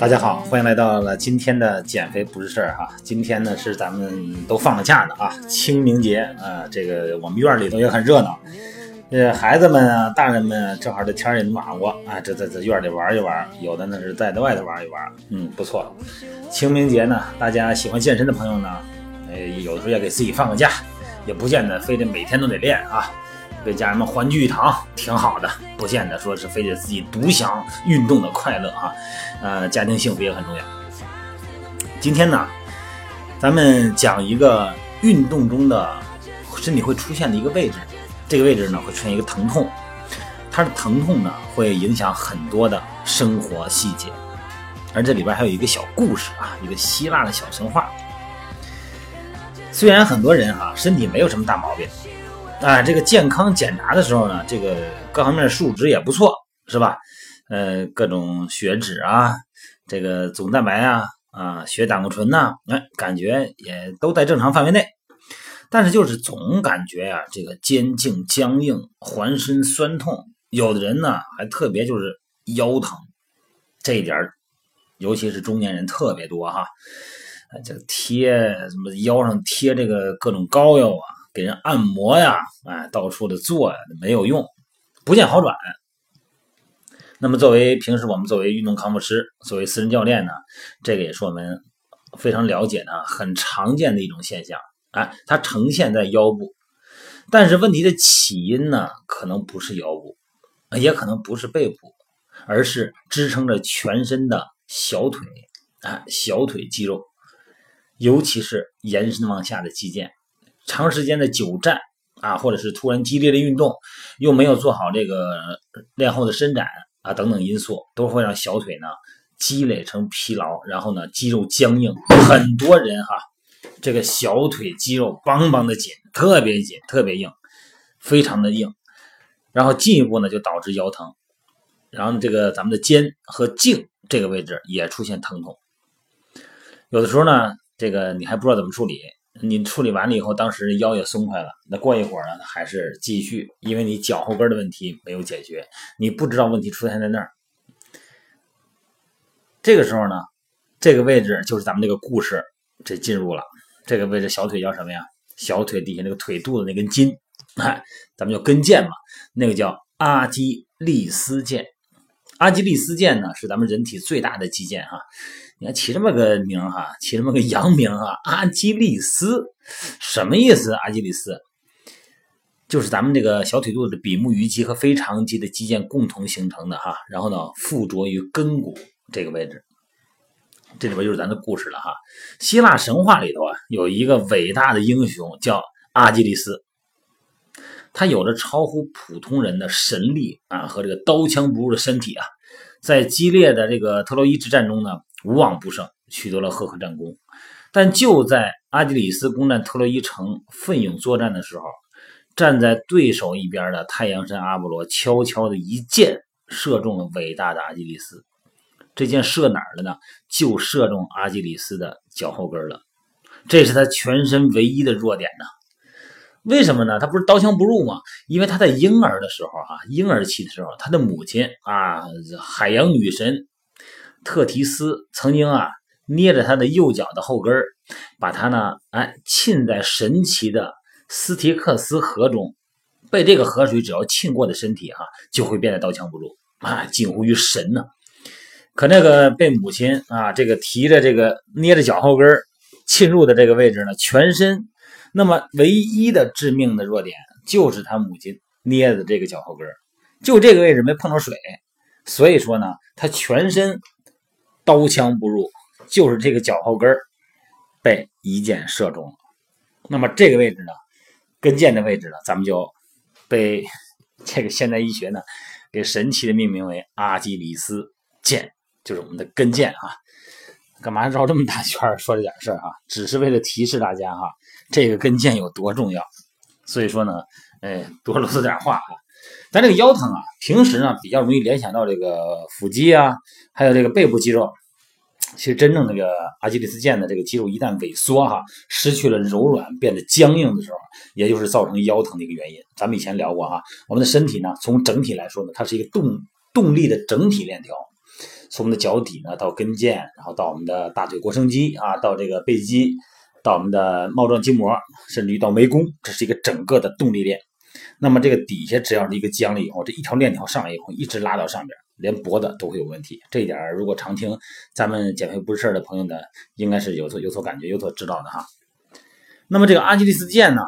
大家好，欢迎来到了今天的减肥不是事儿哈。今天呢是咱们都放了假的啊，清明节啊，这个我们院里头也很热闹。呃，孩子们啊，大人们啊正好这天儿也暖和啊，这在这院里玩一玩，有的呢是在在外头玩一玩，嗯，不错。清明节呢，大家喜欢健身的朋友呢，呃，有的时候也给自己放个假，也不见得非得每天都得练啊。跟家人们欢聚一堂，挺好的，不见得说是非得自己独享运动的快乐啊。呃，家庭幸福也很重要。今天呢，咱们讲一个运动中的身体会出现的一个位置，这个位置呢会出现一个疼痛，它的疼痛呢会影响很多的生活细节，而这里边还有一个小故事啊，一个希腊的小神话。虽然很多人哈、身体没有什么大毛病，啊，这个健康检查的时候呢，这个各方面数值也不错，是吧？呃，各种血脂啊，这个总蛋白啊，啊，血胆固醇呐、哎，感觉也都在正常范围内。但是就是总感觉呀、这个肩颈僵硬，浑身酸痛，有的人呢还特别就是腰疼，这一点尤其是中年人特别多哈。这个贴什么腰上贴这个各种膏药啊，给人按摩呀，哎，到处的做呀，没有用，不见好转。那么，作为平时我们作为运动康复师，作为私人教练呢，这个也是我们非常了解的、很常见的一种现象。哎，它呈现在腰部，但是问题的起因呢，可能不是腰部，也可能不是背部，而是支撑着全身的小腿，啊，小腿肌肉，尤其是延伸往下的肌腱。长时间的久站啊，或者是突然激烈的运动，又没有做好这个练后的伸展啊等等因素，都会让小腿呢积累成疲劳，然后呢肌肉僵硬。很多人哈，这个小腿肌肉邦邦的紧，特别紧，特别硬，非常的硬，然后进一步呢就导致腰疼，然后这个咱们的肩和颈这个位置也出现疼痛。有的时候呢，这个你还不知道怎么处理。你处理完了以后，当时腰也松快了，那过一会儿呢，还是继续，因为你脚后跟的问题没有解决，你不知道问题出现在那儿。这个时候呢，这个位置就是咱们这个故事这进入了，这个位置小腿叫什么呀？小腿底下那个腿肚子那根筋，哎，咱们叫跟腱嘛，那个叫阿基利斯腱。阿基利斯腱呢，是咱们人体最大的肌腱哈。你看起这么个名哈，起这么个洋名啊，阿基利斯什么意思？阿基利斯就是咱们这个小腿肚子的比目鱼肌和腓肠肌的肌腱共同形成的哈。然后呢，附着于根骨这个位置。这里边就是咱的故事了哈。希腊神话里头啊，有一个伟大的英雄叫阿基利斯，他有着超乎普通人的神力啊和这个刀枪不入的身体啊，在激烈的这个特洛伊之战中呢。无往不胜，取得了赫赫战功。但就在阿基里斯攻占特洛伊城、奋勇作战的时候，站在对手一边的太阳神阿波罗悄悄的一箭射中了伟大的阿基里斯。这箭射哪儿了呢？就射中阿基里斯的脚后跟了。这是他全身唯一的弱点呢。为什么呢？他不是刀枪不入吗？因为他在婴儿的时候，啊，婴儿期的时候，他的母亲啊，海洋女神。特提斯曾经啊捏着他的右脚的后跟把他呢哎浸在神奇的斯提克斯河中，被这个河水只要浸过的身体哈、啊、就会变得刀枪不入啊，近乎于神呢。可那个被母亲啊这个提着这个捏着脚后跟浸入的这个位置呢，全身那么唯一的致命的弱点就是他母亲捏的这个脚后跟就这个位置没碰到水，所以说呢，他全身。刀枪不入，就是这个脚后跟被一箭射中了。那么这个位置呢，跟腱的位置呢，咱们就被 这个现代医学呢给神奇的命名为阿基里斯腱，就是我们的跟腱啊。干嘛绕这么大圈说这点事儿哈？只是为了提示大家哈，这个跟腱有多重要。所以说呢，哎，多啰嗦点话啊。咱这个腰疼啊，平时呢比较容易联想到这个腹肌啊，还有这个背部肌肉。其实真正那个阿基里斯腱的这个肌肉一旦萎缩哈，失去了柔软，变得僵硬的时候，也就是造成腰疼的一个原因。咱们以前聊过哈，我们的身体呢，从整体来说呢，它是一个动动力的整体链条，从我们的脚底呢到跟腱，然后到我们的大腿腘绳肌啊，到这个背肌，到我们的帽状筋膜，甚至于到眉弓，这是一个整个的动力链。那么这个底下只要是一个僵了以后，这一条链条上来以后，一直拉到上边。连脖子都会有问题，这一点如果常听咱们减肥不是事儿的朋友呢，应该是有所有所感觉、有所知道的哈。那么这个阿基里斯腱呢，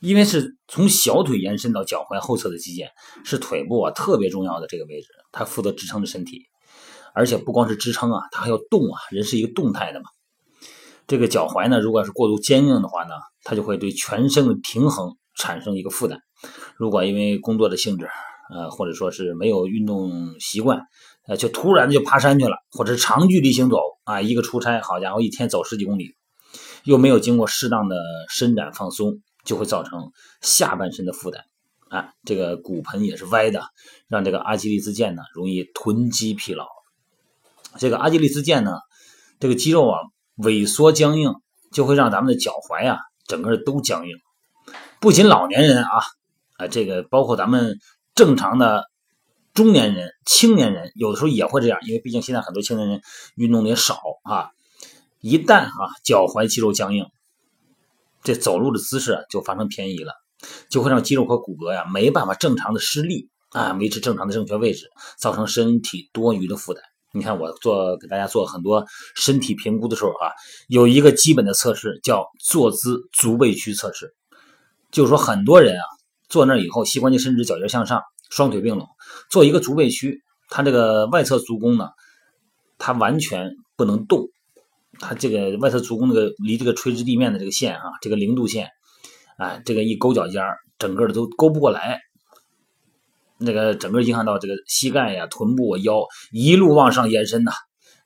因为是从小腿延伸到脚踝后侧的肌腱，是腿部啊特别重要的这个位置，它负责支撑着身体，而且不光是支撑啊，它还要动啊，人是一个动态的嘛。这个脚踝呢，如果是过度坚硬的话呢，它就会对全身的平衡产生一个负担。如果因为工作的性质，呃，或者说是没有运动习惯，呃，就突然就爬山去了，或者是长距离行走啊，一个出差，好家伙，一天走十几公里，又没有经过适当的伸展放松，就会造成下半身的负担，啊，这个骨盆也是歪的，让这个阿基里斯腱呢容易囤积疲劳。这个阿基里斯腱呢，这个肌肉啊萎缩僵硬，就会让咱们的脚踝啊整个都僵硬。不仅老年人啊，啊，这个包括咱们。正常的中年人、青年人有的时候也会这样，因为毕竟现在很多青年人运动的也少啊。一旦啊脚踝肌肉僵硬，这走路的姿势就发生偏移了，就会让肌肉和骨骼呀没办法正常的施力啊，维持正常的正确位置，造成身体多余的负担。你看我做给大家做很多身体评估的时候啊，有一个基本的测试叫坐姿足背屈测试，就是说很多人啊。坐那以后，膝关节伸直，脚尖向上，双腿并拢，做一个足背屈。它这个外侧足弓呢，它完全不能动。它这个外侧足弓那个离这个垂直地面的这个线啊，这个零度线，哎，这个一勾脚尖整个的都勾不过来。那个整个影响到这个膝盖呀、臀部、腰一路往上延伸呐，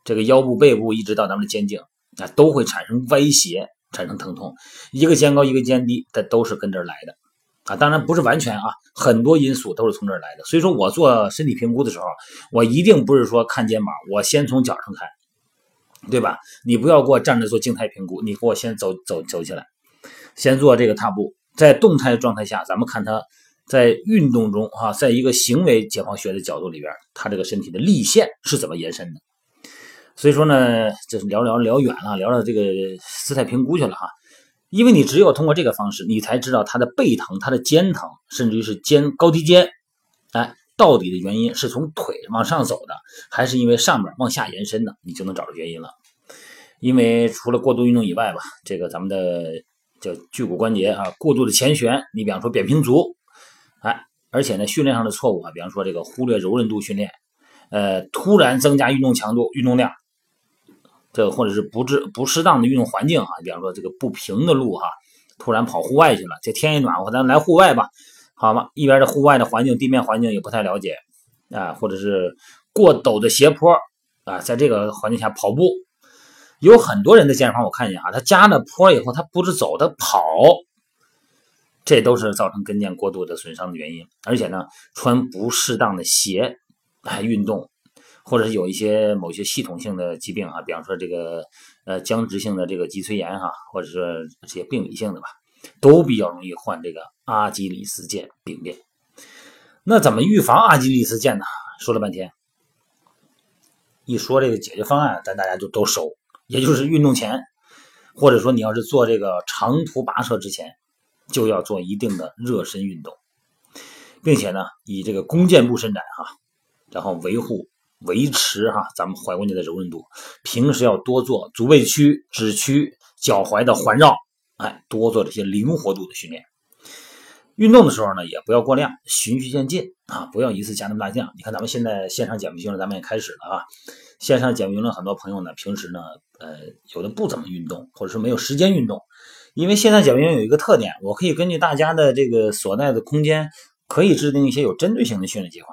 这个腰部、背部一直到咱们的肩颈啊，都会产生歪斜，产生疼痛。一个肩高，一个肩低，它都是跟这儿来的。啊，当然不是完全啊，很多因素都是从这儿来的。所以说我做身体评估的时候，我一定不是说看肩膀，我先从脚上看，对吧？你不要给我站着做静态评估，你给我先走走走起来，先做这个踏步，在动态状态下，咱们看它在运动中啊，在一个行为解放学的角度里边，他这个身体的力线是怎么延伸的。所以说呢，这是聊聊聊远了，聊到这个姿态评估去了哈。因为你只有通过这个方式，你才知道他的背疼、他的肩疼，甚至于是肩高低肩，哎，到底的原因是从腿往上走的，还是因为上面往下延伸的，你就能找着原因了。因为除了过度运动以外吧，这个咱们的叫距骨关节啊，过度的前旋，你比方说扁平足，哎，而且呢，训练上的错误啊，比方说这个忽略柔韧度训练，呃，突然增加运动强度、运动量。这或者是不适不适当的运动环境啊，比方说这个不平的路哈，突然跑户外去了，这天一暖和，咱来户外吧，好吗？一边的户外的环境、地面环境也不太了解啊，或者是过陡的斜坡啊，在这个环境下跑步，有很多人的健身房我看见啊，他加了坡以后，他不是走，他跑，这都是造成跟腱过度的损伤的原因，而且呢，穿不适当的鞋来运动。或者是有一些某些系统性的疾病啊，比方说这个呃僵直性的这个脊髓炎哈，或者是这些病理性的吧，都比较容易患这个阿基里斯腱病变。那怎么预防阿基里斯腱呢？说了半天，一说这个解决方案，咱大家就都熟，也就是运动前，或者说你要是做这个长途跋涉之前，就要做一定的热身运动，并且呢，以这个弓箭步伸展哈，然后维护。维持哈咱们踝关节的柔韧度，平时要多做足背屈、趾屈、脚踝的环绕，哎，多做这些灵活度的训练。运动的时候呢，也不要过量，循序渐进啊，不要一次加那么大劲。你看咱们现在线上减肥训练，咱们也开始了啊。线上减肥训练很多朋友呢，平时呢，呃，有的不怎么运动，或者说没有时间运动。因为线上减肥训练有一个特点，我可以根据大家的这个所在的空间，可以制定一些有针对性的训练计划。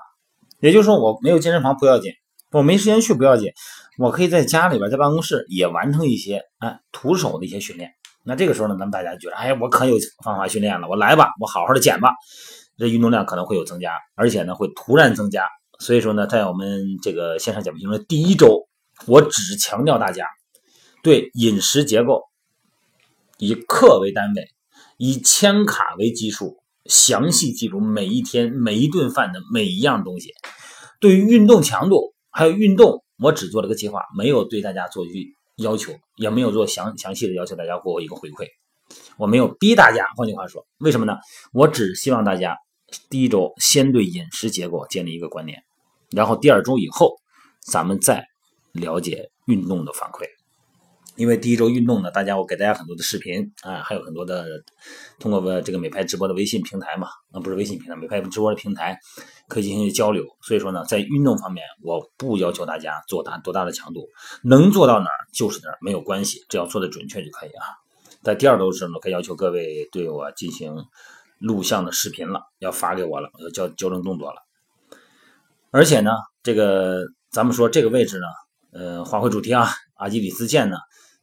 也就是说，我没有健身房不要紧，我没时间去不要紧，我可以在家里边，在办公室也完成一些哎徒手的一些训练。那这个时候呢，咱们大家觉得，哎，我可有方法训练了，我来吧，我好好的减吧。这运动量可能会有增加，而且呢会突然增加。所以说呢，在我们这个线上减肥营的第一周我只强调大家对饮食结构以克为单位，以千卡为基数，详细记录每一天每一顿饭的每一样东西。对于运动强度还有运动，我只做了个计划，没有对大家做去要求，也没有做详详细的要求大家给我一个回馈。我没有逼大家，换句话说，为什么呢？我只希望大家第一周先对饮食结构建立一个观念，然后第二周以后，咱们再了解运动的反馈。因为第一周运动呢，大家我给大家很多的视频啊，还有很多的通过这个美拍直播的微信平台嘛，啊不是微信平台，美拍直播的平台可以进行交流。所以说呢，在运动方面，我不要求大家做大多大的强度，能做到哪儿就是哪儿，没有关系，只要做的准确就可以啊。在第二周的时呢，可以要求各位对我进行录像的视频了，要发给我了，要校纠正动作了。而且呢，这个咱们说这个位置呢，呃，划回主题啊，阿基里斯腱呢。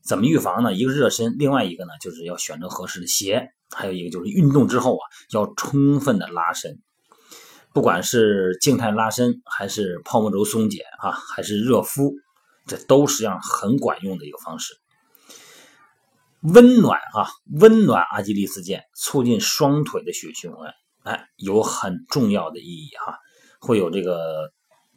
怎么预防呢？一个热身，另外一个呢，就是要选择合适的鞋，还有一个就是运动之后啊，要充分的拉伸，不管是静态拉伸，还是泡沫轴松解啊，还是热敷，这都是样很管用的一个方式。温暖哈，温暖阿基里斯腱，促进双腿的血液循环，哎，有很重要的意义哈，会有这个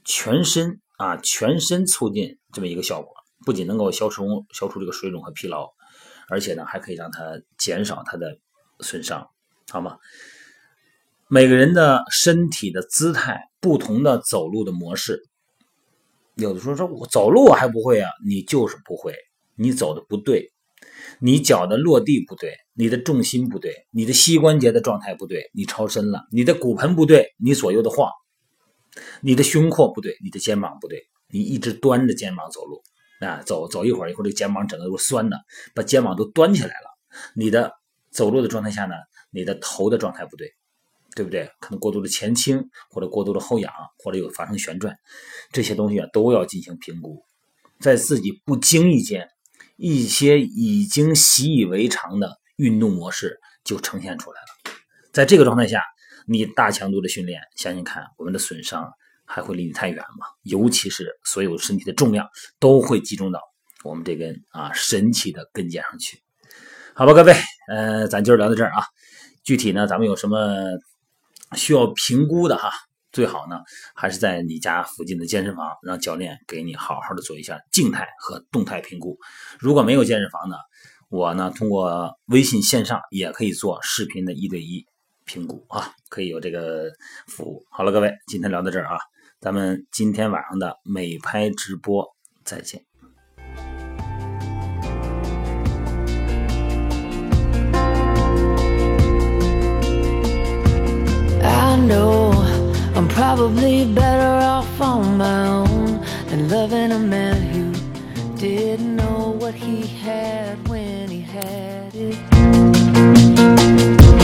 全身啊，全身促进这么一个效果。不仅能够消除消除这个水肿和疲劳，而且呢，还可以让它减少它的损伤，好吗？每个人的身体的姿态不同的走路的模式，有的时候说我走路我还不会啊，你就是不会，你走的不对，你脚的落地不对，你的重心不对，你的膝关节的状态不对，你超伸了，你的骨盆不对，你左右的晃，你的胸廓不对，你的肩膀不对，你一直端着肩膀走路。啊，走走一会儿，一会儿这肩膀整个都酸的，把肩膀都端起来了。你的走路的状态下呢，你的头的状态不对，对不对？可能过度的前倾，或者过度的后仰，或者有发生旋转，这些东西啊都要进行评估。在自己不经意间，一些已经习以为常的运动模式就呈现出来了。在这个状态下，你大强度的训练，想想看，我们的损伤。还会离你太远吗？尤其是所有身体的重量都会集中到我们这根啊神奇的跟腱上去。好吧，各位，呃，咱今儿聊到这儿啊。具体呢，咱们有什么需要评估的哈？最好呢，还是在你家附近的健身房，让教练给你好好的做一下静态和动态评估。如果没有健身房呢，我呢通过微信线上也可以做视频的一对一评估啊，可以有这个服务。好了，各位，今天聊到这儿啊。咱们今天晚上的美拍直播再见。I know I'm probably better off on my own than loving a man who didn't know what he had when he had. it.